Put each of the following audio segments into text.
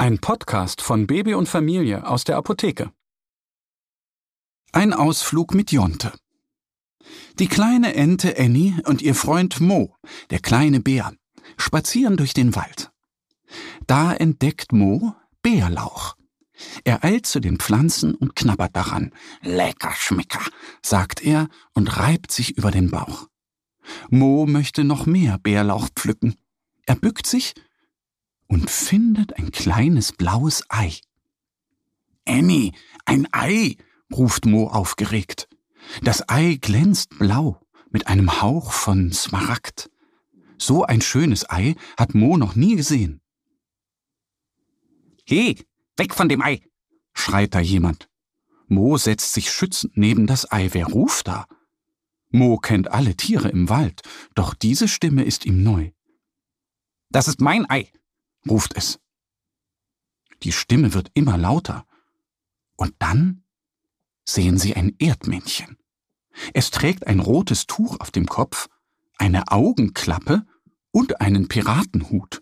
Ein Podcast von Baby und Familie aus der Apotheke. Ein Ausflug mit Jonte. Die kleine Ente Annie und ihr Freund Mo, der kleine Bär, spazieren durch den Wald. Da entdeckt Mo Bärlauch. Er eilt zu den Pflanzen und knabbert daran. Lecker Schmecker, sagt er und reibt sich über den Bauch. Mo möchte noch mehr Bärlauch pflücken. Er bückt sich und findet ein kleines blaues Ei. Annie, ein Ei, ruft Mo aufgeregt. Das Ei glänzt blau mit einem Hauch von Smaragd. So ein schönes Ei hat Mo noch nie gesehen. He, weg von dem Ei, schreit da jemand. Mo setzt sich schützend neben das Ei. Wer ruft da? Mo kennt alle Tiere im Wald, doch diese Stimme ist ihm neu. Das ist mein Ei, ruft es. Die Stimme wird immer lauter. Und dann sehen sie ein Erdmännchen. Es trägt ein rotes Tuch auf dem Kopf, eine Augenklappe und einen Piratenhut.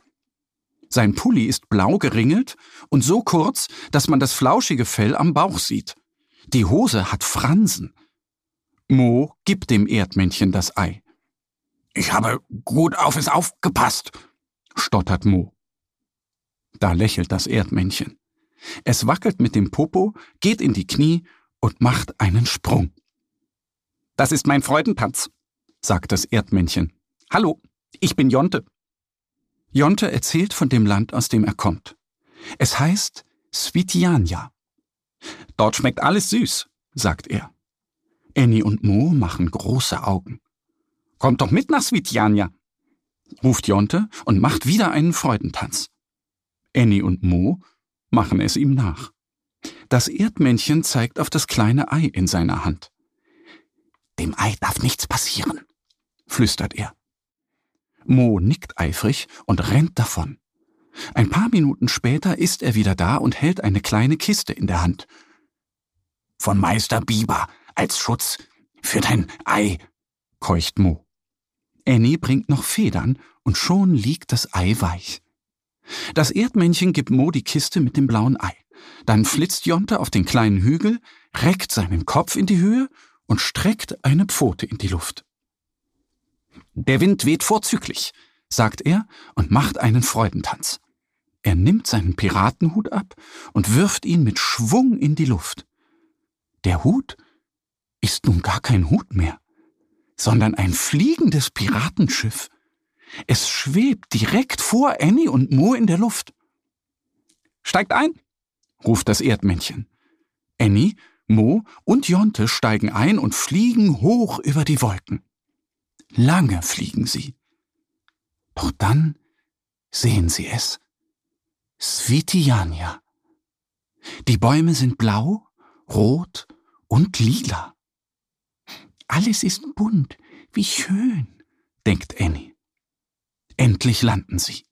Sein Pulli ist blau geringelt und so kurz, dass man das flauschige Fell am Bauch sieht. Die Hose hat Fransen. Mo gibt dem Erdmännchen das Ei. Ich habe gut auf es aufgepasst, stottert Mo. Da lächelt das Erdmännchen. Es wackelt mit dem Popo, geht in die Knie und macht einen Sprung. Das ist mein Freudentanz, sagt das Erdmännchen. Hallo, ich bin Jonte. Jonte erzählt von dem Land, aus dem er kommt. Es heißt Svitiania. Dort schmeckt alles süß, sagt er. Annie und Mo machen große Augen. Kommt doch mit nach Svitiania, ruft Jonte und macht wieder einen Freudentanz. Annie und Mo machen es ihm nach. Das Erdmännchen zeigt auf das kleine Ei in seiner Hand. Dem Ei darf nichts passieren, flüstert er. Mo nickt eifrig und rennt davon. Ein paar Minuten später ist er wieder da und hält eine kleine Kiste in der Hand. Von Meister Biber als Schutz für dein Ei, keucht Mo. Annie bringt noch Federn und schon liegt das Ei weich. Das Erdmännchen gibt Mo die Kiste mit dem blauen Ei. Dann flitzt Jonte auf den kleinen Hügel, reckt seinen Kopf in die Höhe und streckt eine Pfote in die Luft. Der Wind weht vorzüglich, sagt er und macht einen Freudentanz. Er nimmt seinen Piratenhut ab und wirft ihn mit Schwung in die Luft. Der Hut ist nun gar kein Hut mehr, sondern ein fliegendes Piratenschiff. Es schwebt direkt vor Annie und Mo in der Luft. Steigt ein, ruft das Erdmännchen. Annie, Mo und Jonte steigen ein und fliegen hoch über die Wolken. Lange fliegen sie. Doch dann sehen sie es. Svitiania. Die Bäume sind blau, rot und lila. Alles ist bunt, wie schön, denkt Annie. Endlich landen sie.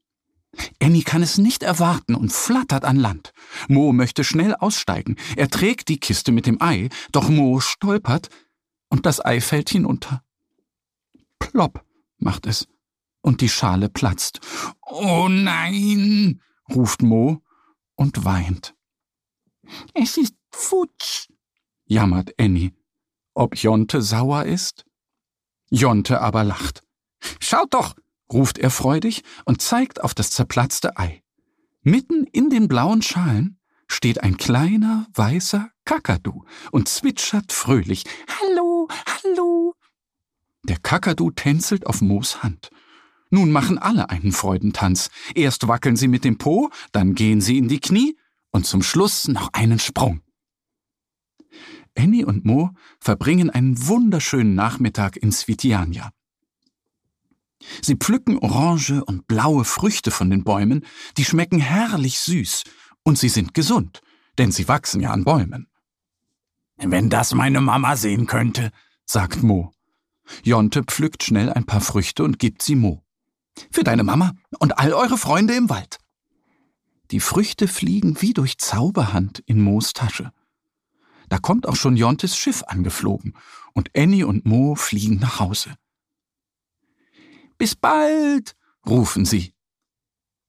Annie kann es nicht erwarten und flattert an Land. Mo möchte schnell aussteigen. Er trägt die Kiste mit dem Ei, doch Mo stolpert und das Ei fällt hinunter. Plopp macht es und die Schale platzt. Oh nein, ruft Mo und weint. Es ist futsch, jammert Annie. Ob Jonte sauer ist? Jonte aber lacht. Schaut doch, ruft er freudig und zeigt auf das zerplatzte Ei. Mitten in den blauen Schalen steht ein kleiner, weißer Kakadu und zwitschert fröhlich. Hallo, hallo. Der Kakadu tänzelt auf Moos Hand. Nun machen alle einen Freudentanz. Erst wackeln sie mit dem Po, dann gehen sie in die Knie und zum Schluss noch einen Sprung. Annie und Mo verbringen einen wunderschönen Nachmittag in Svitiania. Sie pflücken orange und blaue Früchte von den Bäumen, die schmecken herrlich süß, und sie sind gesund, denn sie wachsen ja an Bäumen. Wenn das meine Mama sehen könnte, sagt Mo. Jonte pflückt schnell ein paar Früchte und gibt sie Mo. Für deine Mama und all eure Freunde im Wald. Die Früchte fliegen wie durch Zauberhand in Moos Tasche. Da kommt auch schon Jontes Schiff angeflogen und Annie und Mo fliegen nach Hause. Bis bald, rufen sie.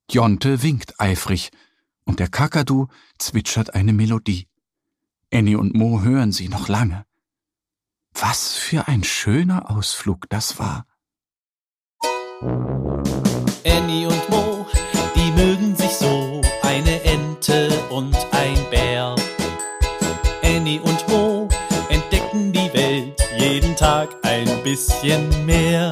Jonte winkt eifrig und der Kakadu zwitschert eine Melodie. Annie und Mo hören sie noch lange. Was für ein schöner Ausflug das war. Annie und Mo, die mögen sich so, eine Ente und ein Bär. Annie und Mo entdecken die Welt jeden Tag ein bisschen mehr